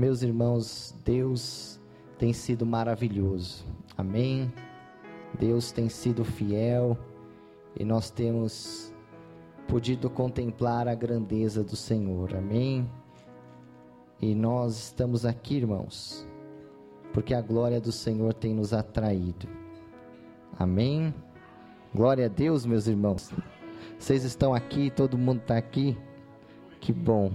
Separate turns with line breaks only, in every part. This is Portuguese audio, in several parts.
Meus irmãos, Deus tem sido maravilhoso. Amém. Deus tem sido fiel e nós temos podido contemplar a grandeza do Senhor. Amém. E nós estamos aqui, irmãos, porque a glória do Senhor tem nos atraído. Amém. Glória a Deus, meus irmãos. Vocês estão aqui, todo mundo está aqui. Que bom.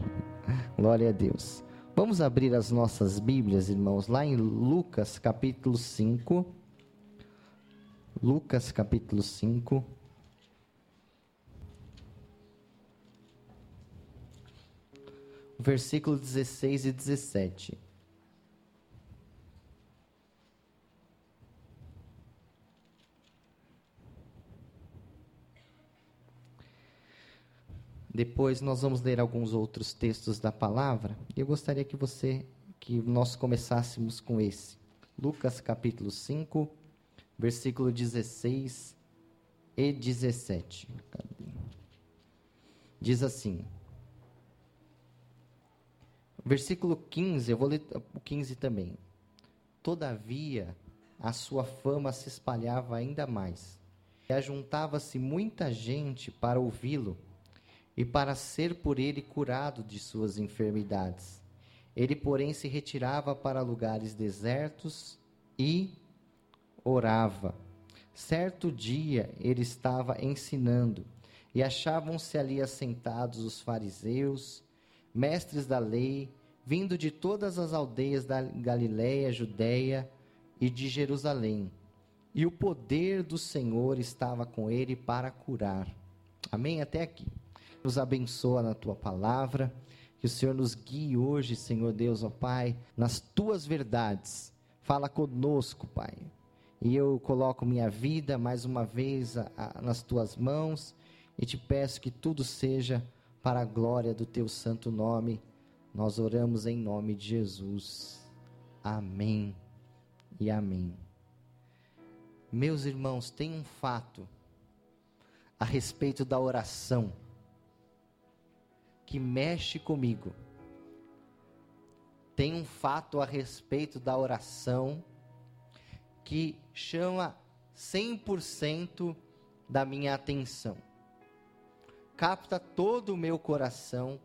Glória a Deus. Vamos abrir as nossas Bíblias, irmãos, lá em Lucas capítulo 5. Lucas capítulo 5. Versículo 16 e 17. Depois nós vamos ler alguns outros textos da palavra. E eu gostaria que você que nós começássemos com esse. Lucas capítulo 5, versículo 16 e 17. Diz assim: Versículo 15, eu vou ler o 15 também. Todavia, a sua fama se espalhava ainda mais, e ajuntava-se muita gente para ouvi-lo e para ser por ele curado de suas enfermidades. Ele, porém, se retirava para lugares desertos e orava. Certo dia ele estava ensinando, e achavam-se ali assentados os fariseus, mestres da lei, vindo de todas as aldeias da Galiléia, Judéia e de Jerusalém. E o poder do Senhor estava com ele para curar. Amém? Até aqui nos abençoa na tua palavra. Que o Senhor nos guie hoje, Senhor Deus, ó Pai, nas tuas verdades. Fala conosco, Pai. E eu coloco minha vida mais uma vez a, a, nas tuas mãos e te peço que tudo seja para a glória do teu santo nome. Nós oramos em nome de Jesus. Amém e amém. Meus irmãos, tem um fato a respeito da oração que mexe comigo. Tem um fato a respeito da oração que chama 100% da minha atenção. Capta todo o meu coração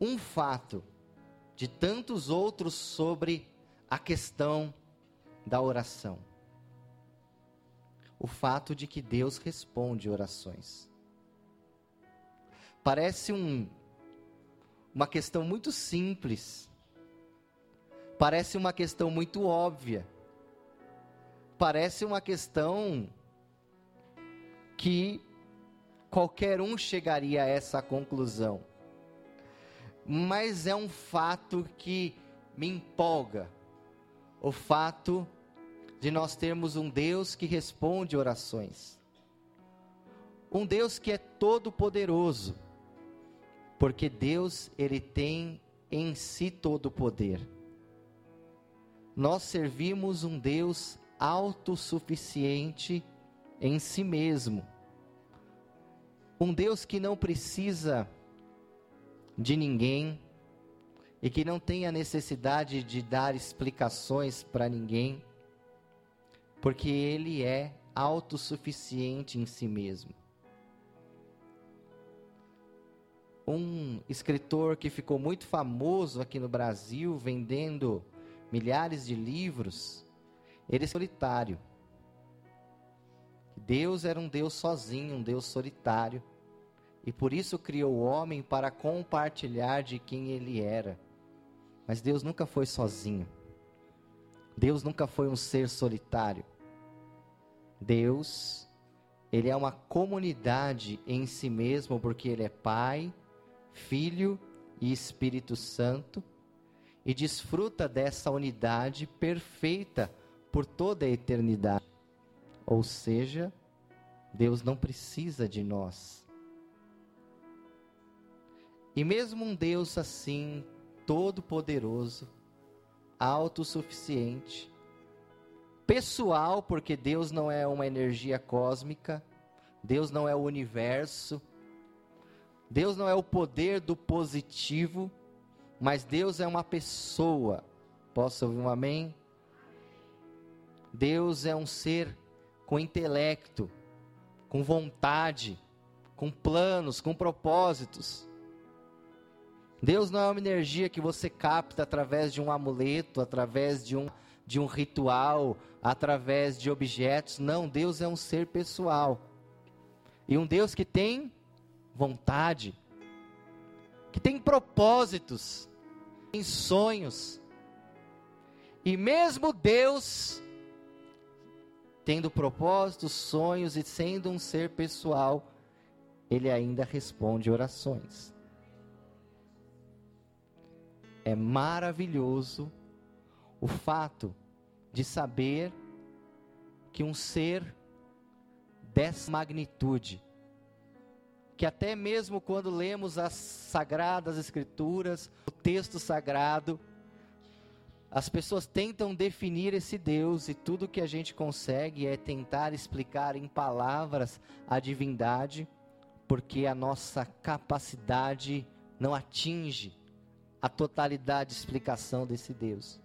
um fato de tantos outros sobre a questão da oração. O fato de que Deus responde orações. Parece um, uma questão muito simples. Parece uma questão muito óbvia. Parece uma questão que qualquer um chegaria a essa conclusão. Mas é um fato que me empolga. O fato de nós termos um Deus que responde orações. Um Deus que é todo poderoso porque Deus, ele tem em si todo o poder. Nós servimos um Deus autossuficiente em si mesmo. Um Deus que não precisa de ninguém e que não tem a necessidade de dar explicações para ninguém, porque ele é autossuficiente em si mesmo. Um escritor que ficou muito famoso aqui no Brasil, vendendo milhares de livros, ele é solitário. Deus era um Deus sozinho, um Deus solitário, e por isso criou o homem para compartilhar de quem ele era. Mas Deus nunca foi sozinho. Deus nunca foi um ser solitário. Deus, ele é uma comunidade em si mesmo, porque ele é Pai, Filho e Espírito Santo e desfruta dessa unidade perfeita por toda a eternidade. Ou seja, Deus não precisa de nós. E mesmo um Deus assim, todo-poderoso, autossuficiente, pessoal, porque Deus não é uma energia cósmica, Deus não é o universo, Deus não é o poder do positivo, Mas Deus é uma pessoa. Posso ouvir um amém? Deus é um ser com intelecto, com vontade, com planos, com propósitos. Deus não é uma energia que você capta através de um amuleto, através de um, de um ritual, através de objetos. Não, Deus é um ser pessoal. E um Deus que tem vontade, que tem propósitos, tem sonhos. E mesmo Deus, tendo propósitos, sonhos e sendo um ser pessoal, ele ainda responde orações. É maravilhoso o fato de saber que um ser dessa magnitude, que até mesmo quando lemos as sagradas escrituras, o texto sagrado, as pessoas tentam definir esse Deus e tudo que a gente consegue é tentar explicar em palavras a divindade, porque a nossa capacidade não atinge a totalidade de explicação desse Deus.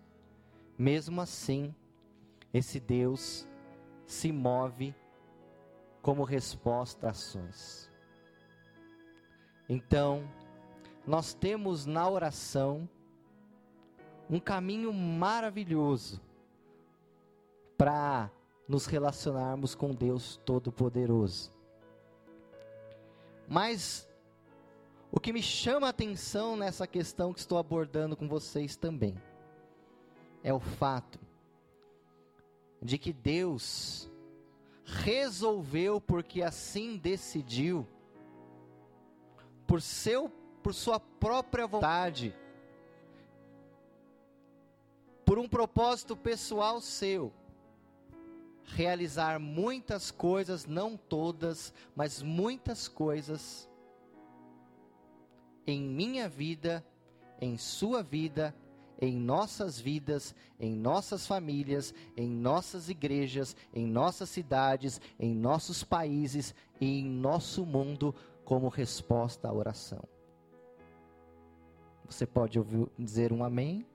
Mesmo assim, esse Deus se move como resposta a ações. Então, nós temos na oração um caminho maravilhoso para nos relacionarmos com Deus Todo-Poderoso. Mas o que me chama a atenção nessa questão que estou abordando com vocês também é o fato de que Deus resolveu porque assim decidiu por seu por sua própria vontade. Por um propósito pessoal seu. Realizar muitas coisas, não todas, mas muitas coisas em minha vida, em sua vida, em nossas vidas, em nossas famílias, em nossas igrejas, em nossas cidades, em nossos países e em nosso mundo como resposta à oração. Você pode ouvir, dizer um amém?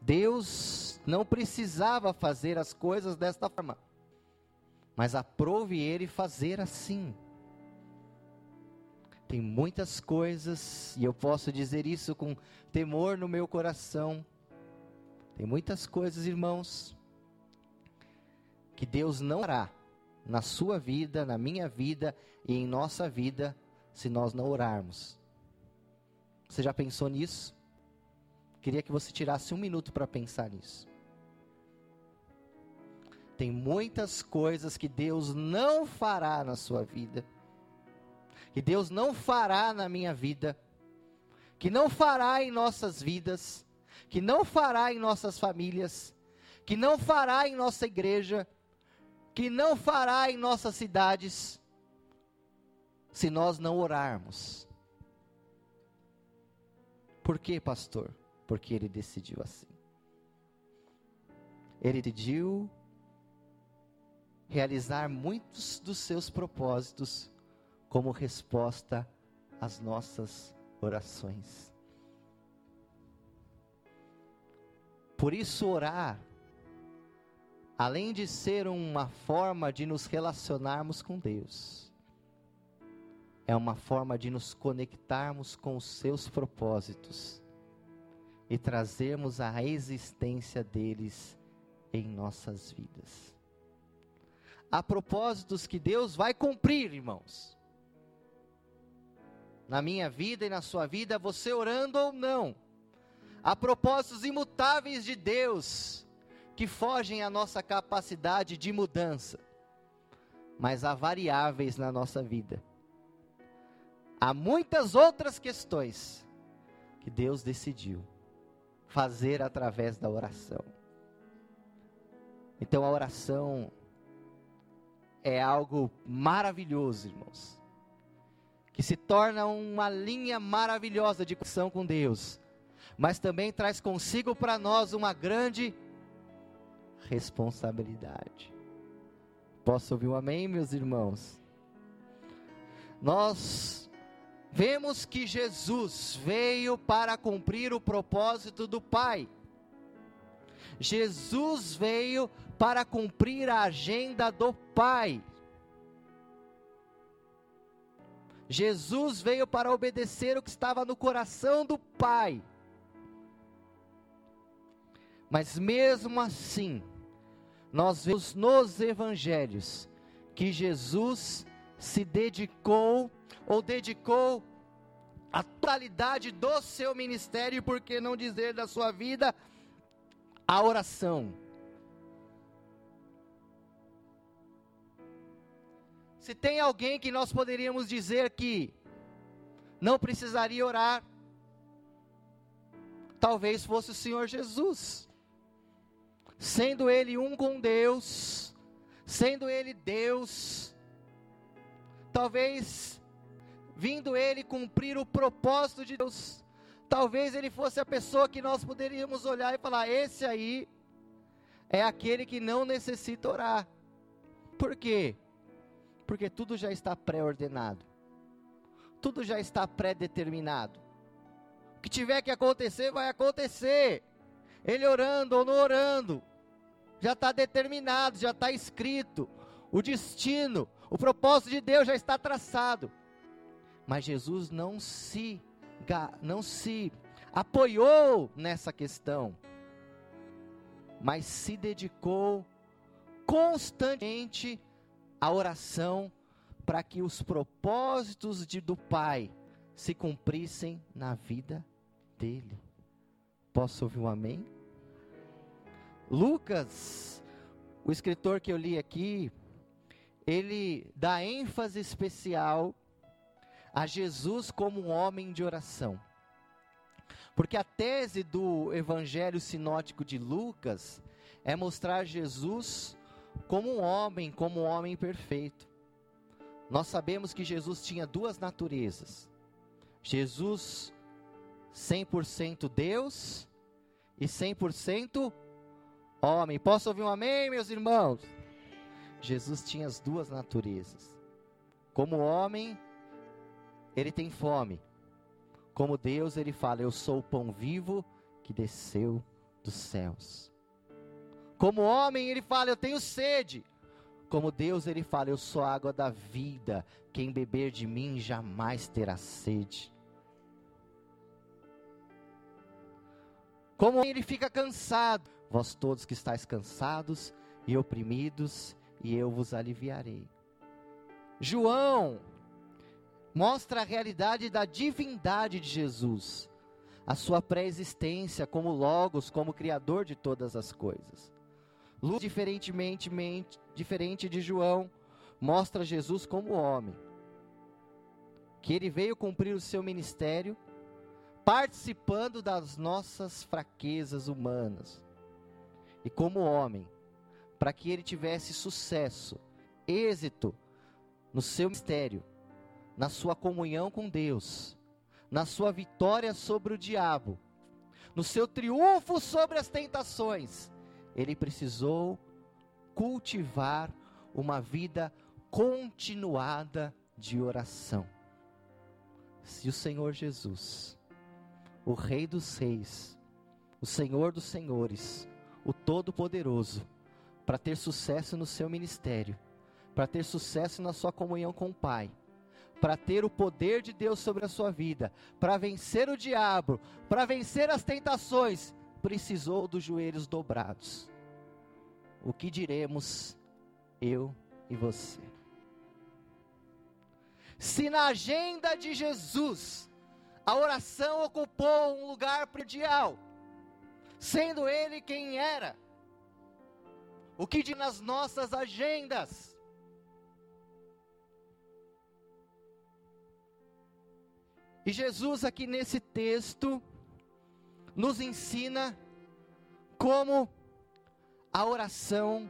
Deus não precisava fazer as coisas desta forma, mas aprove ele fazer assim. Tem muitas coisas, e eu posso dizer isso com temor no meu coração. Tem muitas coisas, irmãos, que Deus não fará na sua vida, na minha vida e em nossa vida se nós não orarmos. Você já pensou nisso? Queria que você tirasse um minuto para pensar nisso. Tem muitas coisas que Deus não fará na sua vida que Deus não fará na minha vida, que não fará em nossas vidas, que não fará em nossas famílias, que não fará em nossa igreja, que não fará em nossas cidades, se nós não orarmos. Por que, pastor? Porque ele decidiu assim. Ele decidiu realizar muitos dos seus propósitos como resposta às nossas orações. Por isso, orar, além de ser uma forma de nos relacionarmos com Deus, é uma forma de nos conectarmos com os seus propósitos e trazermos a existência deles em nossas vidas. Há propósitos que Deus vai cumprir, irmãos na minha vida e na sua vida, você orando ou não. Há propósitos imutáveis de Deus que fogem à nossa capacidade de mudança, mas há variáveis na nossa vida. Há muitas outras questões que Deus decidiu fazer através da oração. Então a oração é algo maravilhoso, irmãos que se torna uma linha maravilhosa de conexão com Deus, mas também traz consigo para nós uma grande responsabilidade. Posso ouvir um amém, meus irmãos? Nós vemos que Jesus veio para cumprir o propósito do Pai. Jesus veio para cumprir a agenda do Pai. Jesus veio para obedecer o que estava no coração do Pai. Mas mesmo assim, nós vemos nos evangelhos que Jesus se dedicou ou dedicou a totalidade do seu ministério, por que não dizer da sua vida, à oração. Se tem alguém que nós poderíamos dizer que não precisaria orar, talvez fosse o Senhor Jesus. Sendo Ele um com Deus, sendo Ele Deus, talvez vindo Ele cumprir o propósito de Deus, talvez Ele fosse a pessoa que nós poderíamos olhar e falar: esse aí é aquele que não necessita orar. Por quê? Porque tudo já está pré-ordenado, tudo já está pré-determinado. O que tiver que acontecer, vai acontecer. Ele orando ou não orando, já está determinado, já está escrito. O destino, o propósito de Deus já está traçado. Mas Jesus não se, não se apoiou nessa questão, mas se dedicou constantemente a oração para que os propósitos de, do Pai se cumprissem na vida dele. Posso ouvir um amém? Lucas, o escritor que eu li aqui, ele dá ênfase especial a Jesus como um homem de oração. Porque a tese do evangelho sinótico de Lucas é mostrar Jesus como um homem, como um homem perfeito. Nós sabemos que Jesus tinha duas naturezas. Jesus 100% Deus e 100% homem. Posso ouvir um amém, meus irmãos? Jesus tinha as duas naturezas. Como homem, ele tem fome. Como Deus, ele fala: Eu sou o pão vivo que desceu dos céus. Como homem, ele fala: Eu tenho sede. Como Deus, ele fala: Eu sou a água da vida. Quem beber de mim jamais terá sede. Como ele fica cansado, vós todos que estáis cansados e oprimidos, e eu vos aliviarei. João mostra a realidade da divindade de Jesus, a sua pré-existência como Logos, como Criador de todas as coisas. Lucas, diferentemente, diferente de João, mostra Jesus como homem. Que ele veio cumprir o seu ministério, participando das nossas fraquezas humanas. E como homem, para que ele tivesse sucesso, êxito no seu ministério, na sua comunhão com Deus, na sua vitória sobre o diabo, no seu triunfo sobre as tentações ele precisou cultivar uma vida continuada de oração. Se o Senhor Jesus, o Rei dos Reis, o Senhor dos Senhores, o Todo-Poderoso, para ter sucesso no seu ministério, para ter sucesso na sua comunhão com o Pai, para ter o poder de Deus sobre a sua vida, para vencer o diabo, para vencer as tentações, precisou dos joelhos dobrados. O que diremos eu e você? Se na agenda de Jesus a oração ocupou um lugar primordial, sendo ele quem era, o que diz nas nossas agendas? E Jesus, aqui nesse texto, nos ensina como a oração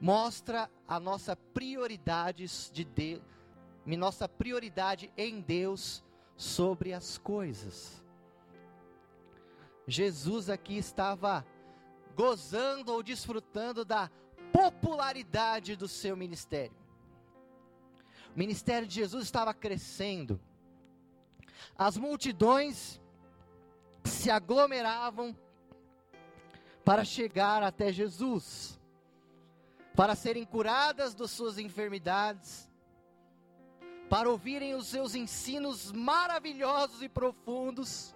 mostra a nossa prioridade de Deus, nossa prioridade em Deus sobre as coisas. Jesus aqui estava gozando ou desfrutando da popularidade do seu ministério. O ministério de Jesus estava crescendo. As multidões se aglomeravam para chegar até Jesus, para serem curadas das suas enfermidades, para ouvirem os seus ensinos maravilhosos e profundos.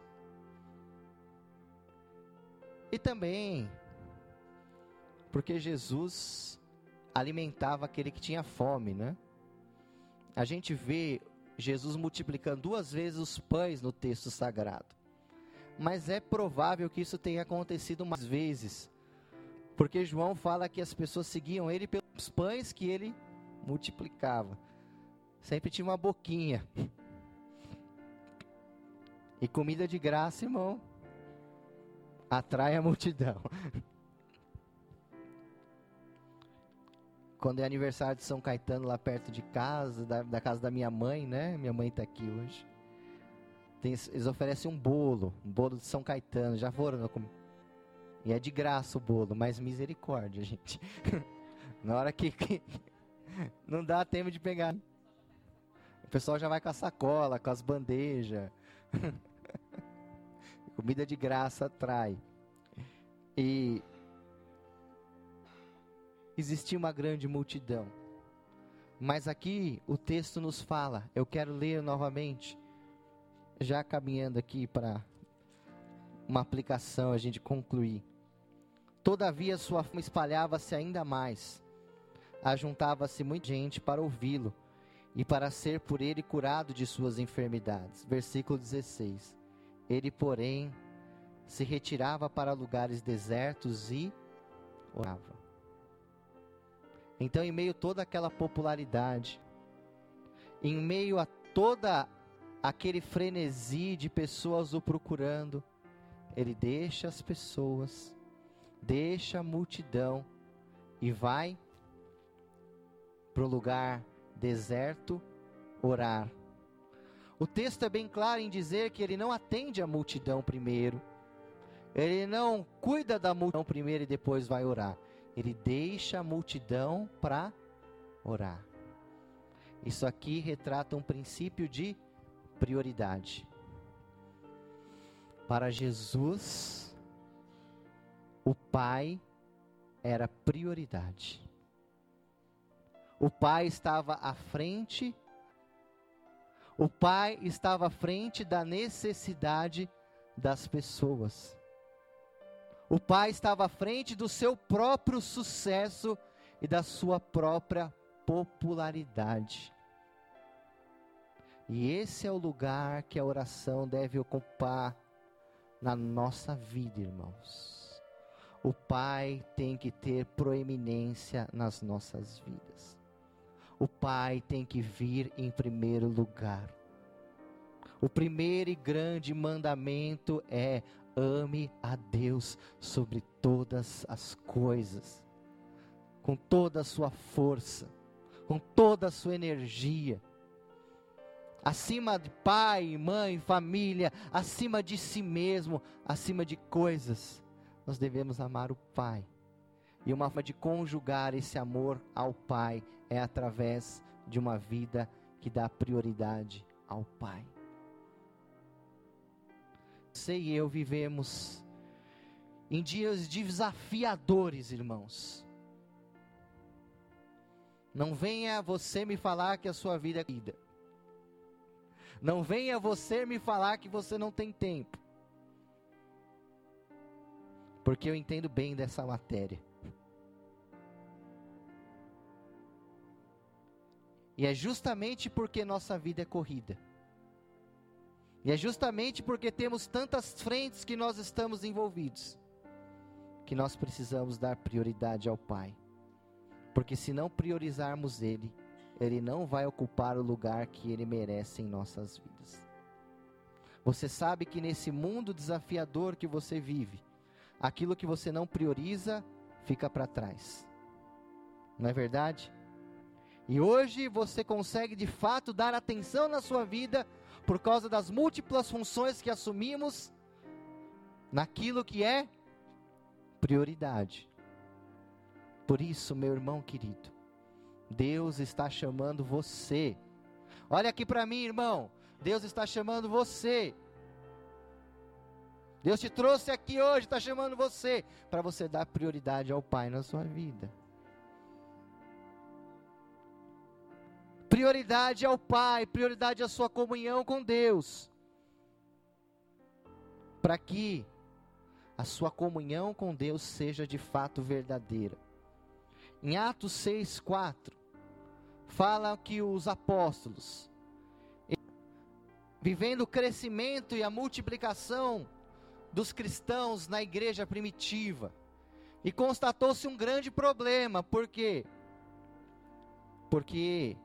E também porque Jesus alimentava aquele que tinha fome, né? A gente vê Jesus multiplicando duas vezes os pães no texto sagrado. Mas é provável que isso tenha acontecido mais vezes. Porque João fala que as pessoas seguiam ele pelos pães que ele multiplicava. Sempre tinha uma boquinha. E comida de graça, irmão, atrai a multidão. Quando é aniversário de São Caetano lá perto de casa, da, da casa da minha mãe, né? Minha mãe está aqui hoje. Tem, eles oferecem um bolo, um bolo de São Caetano. Já foram? E é de graça o bolo, mas misericórdia, gente. Na hora que, que não dá tempo de pegar. O pessoal já vai com a sacola, com as bandejas. Comida de graça atrai. E existia uma grande multidão. Mas aqui o texto nos fala, eu quero ler novamente, já caminhando aqui para uma aplicação, a gente concluir. Todavia sua fama espalhava-se ainda mais. Ajuntava-se muita gente para ouvi-lo e para ser por ele curado de suas enfermidades. Versículo 16. Ele, porém, se retirava para lugares desertos e orava. Então, em meio a toda aquela popularidade, em meio a toda aquele frenesi de pessoas o procurando, ele deixa as pessoas, deixa a multidão e vai para o lugar deserto orar. O texto é bem claro em dizer que ele não atende a multidão primeiro, ele não cuida da multidão primeiro e depois vai orar ele deixa a multidão para orar. Isso aqui retrata um princípio de prioridade. Para Jesus, o Pai era prioridade. O Pai estava à frente, o Pai estava à frente da necessidade das pessoas. O pai estava à frente do seu próprio sucesso e da sua própria popularidade. E esse é o lugar que a oração deve ocupar na nossa vida, irmãos. O Pai tem que ter proeminência nas nossas vidas. O Pai tem que vir em primeiro lugar. O primeiro e grande mandamento é ame a Deus sobre todas as coisas, com toda a sua força, com toda a sua energia, acima de pai, mãe, família, acima de si mesmo, acima de coisas, nós devemos amar o Pai. E uma forma de conjugar esse amor ao Pai é através de uma vida que dá prioridade ao Pai. Você e eu vivemos em dias desafiadores, irmãos. Não venha você me falar que a sua vida é vida. Não venha você me falar que você não tem tempo. Porque eu entendo bem dessa matéria. E é justamente porque nossa vida é corrida e é justamente porque temos tantas frentes que nós estamos envolvidos, que nós precisamos dar prioridade ao Pai. Porque se não priorizarmos Ele, Ele não vai ocupar o lugar que Ele merece em nossas vidas. Você sabe que nesse mundo desafiador que você vive, aquilo que você não prioriza fica para trás. Não é verdade? E hoje você consegue de fato dar atenção na sua vida por causa das múltiplas funções que assumimos naquilo que é prioridade. Por isso, meu irmão querido, Deus está chamando você. Olha aqui para mim, irmão. Deus está chamando você. Deus te trouxe aqui hoje, está chamando você para você dar prioridade ao Pai na sua vida. Prioridade ao Pai, prioridade à sua comunhão com Deus. Para que a sua comunhão com Deus seja de fato verdadeira. Em Atos 6, 4, fala que os apóstolos, vivendo o crescimento e a multiplicação dos cristãos na igreja primitiva, e constatou-se um grande problema, por quê? Porque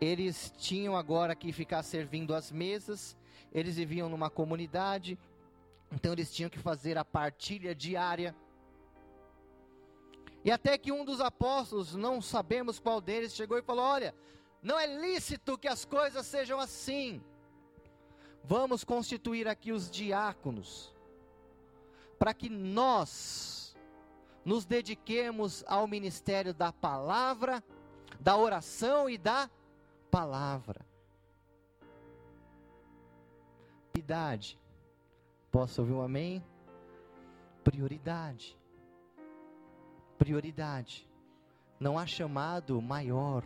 eles tinham agora que ficar servindo às mesas, eles viviam numa comunidade, então eles tinham que fazer a partilha diária. E até que um dos apóstolos, não sabemos qual deles, chegou e falou: Olha, não é lícito que as coisas sejam assim. Vamos constituir aqui os diáconos, para que nós nos dediquemos ao ministério da palavra, da oração e da palavra. Prioridade. Posso ouvir um amém? Prioridade. Prioridade. Não há chamado maior.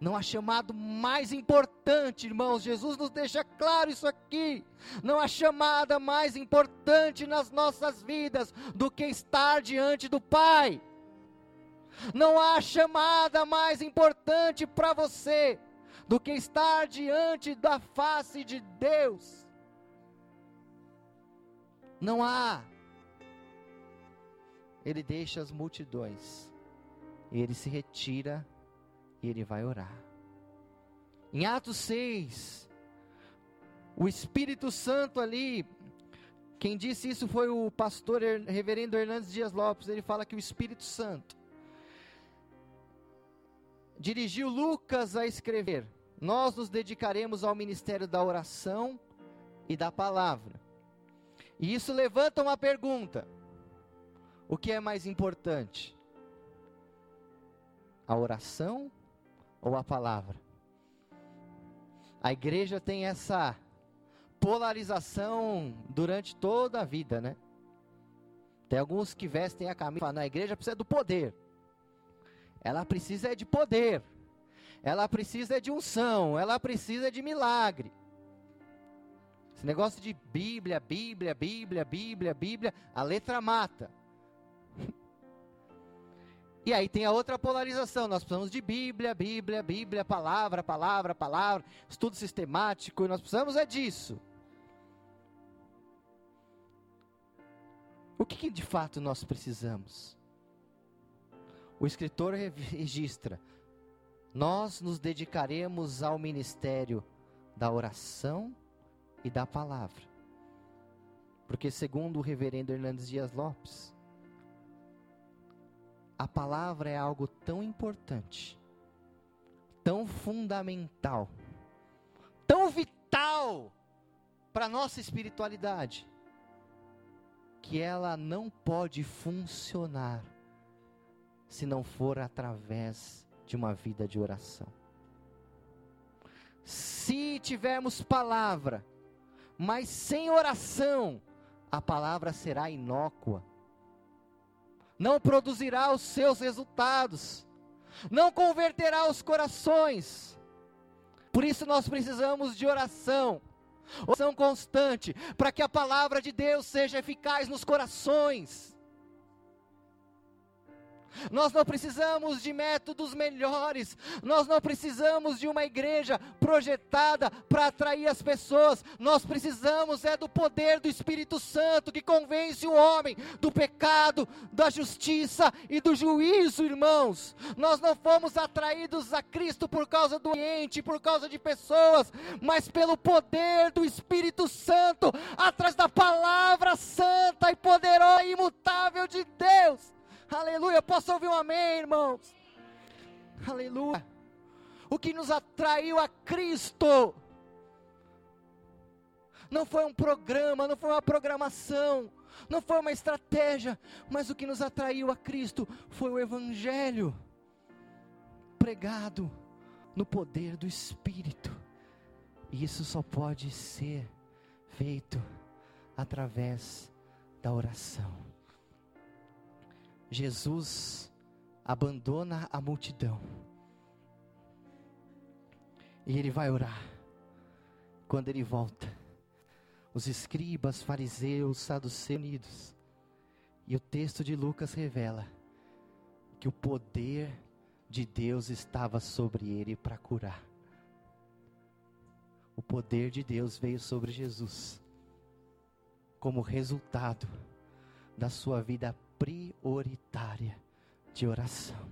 Não há chamado mais importante, irmãos. Jesus nos deixa claro isso aqui. Não há chamada mais importante nas nossas vidas do que estar diante do Pai. Não há chamada mais importante para você do que estar diante da face de Deus. Não há. Ele deixa as multidões, e ele se retira e ele vai orar. Em Atos 6, o Espírito Santo ali, quem disse isso foi o pastor reverendo Hernandes Dias Lopes, ele fala que o Espírito Santo dirigiu Lucas a escrever: Nós nos dedicaremos ao ministério da oração e da palavra. E isso levanta uma pergunta: o que é mais importante? A oração ou a palavra? A igreja tem essa polarização durante toda a vida, né? Tem alguns que vestem a camisa e falam, a igreja precisa do poder. Ela precisa de poder. Ela precisa de unção. Ela precisa de milagre. Esse negócio de Bíblia, Bíblia, Bíblia, Bíblia, Bíblia, a letra mata. E aí tem a outra polarização. Nós precisamos de Bíblia, Bíblia, Bíblia, palavra, palavra, palavra, estudo sistemático. E nós precisamos é disso. O que, que de fato nós precisamos? O escritor registra: Nós nos dedicaremos ao ministério da oração e da palavra. Porque, segundo o reverendo Hernandes Dias Lopes, a palavra é algo tão importante, tão fundamental, tão vital para a nossa espiritualidade, que ela não pode funcionar se não for através de uma vida de oração. Se tivermos palavra, mas sem oração, a palavra será inócua, não produzirá os seus resultados, não converterá os corações. Por isso nós precisamos de oração, oração constante, para que a palavra de Deus seja eficaz nos corações. Nós não precisamos de métodos melhores, nós não precisamos de uma igreja projetada para atrair as pessoas, nós precisamos é do poder do Espírito Santo que convence o homem do pecado, da justiça e do juízo, irmãos. Nós não fomos atraídos a Cristo por causa do ambiente, por causa de pessoas, mas pelo poder do Espírito Santo, atrás da palavra santa e poderosa e imutável de Deus. Aleluia. Posso ouvir um amém, irmãos? Aleluia. O que nos atraiu a Cristo não foi um programa, não foi uma programação, não foi uma estratégia, mas o que nos atraiu a Cristo foi o Evangelho pregado no poder do Espírito. E isso só pode ser feito através da oração. Jesus abandona a multidão e ele vai orar. Quando ele volta, os escribas, fariseus, saduceus unidos, e o texto de Lucas revela que o poder de Deus estava sobre ele para curar. O poder de Deus veio sobre Jesus como resultado da sua vida prioritária de oração.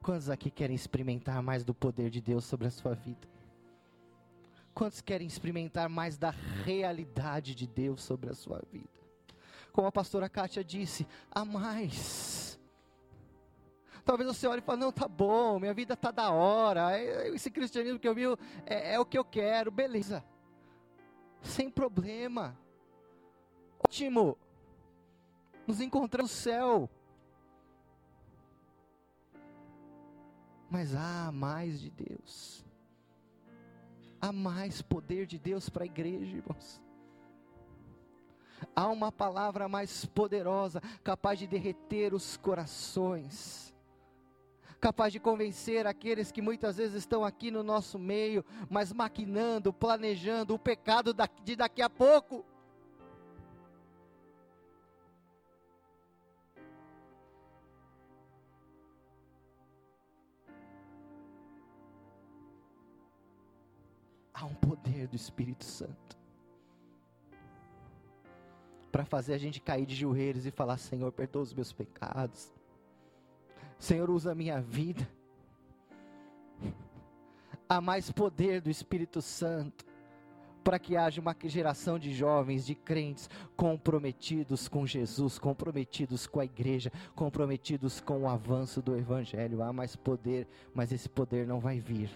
Quantos aqui querem experimentar mais do poder de Deus sobre a sua vida? Quantos querem experimentar mais da realidade de Deus sobre a sua vida? Como a pastora Kátia disse, há mais. Talvez você olhe e fale, não, tá bom, minha vida tá da hora, é, esse cristianismo que eu vi é, é o que eu quero, beleza. Sem problema. Ótimo nos encontramos no céu. Mas há mais de Deus. Há mais poder de Deus para a igreja, irmãos. Há uma palavra mais poderosa, capaz de derreter os corações, capaz de convencer aqueles que muitas vezes estão aqui no nosso meio, mas maquinando, planejando o pecado de daqui a pouco. Há um poder do Espírito Santo para fazer a gente cair de joelhos e falar: Senhor, perdoa os meus pecados. Senhor, usa a minha vida. Há mais poder do Espírito Santo para que haja uma geração de jovens, de crentes comprometidos com Jesus, comprometidos com a igreja, comprometidos com o avanço do Evangelho. Há mais poder, mas esse poder não vai vir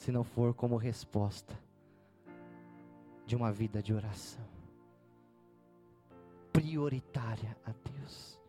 se não for como resposta de uma vida de oração prioritária a Deus.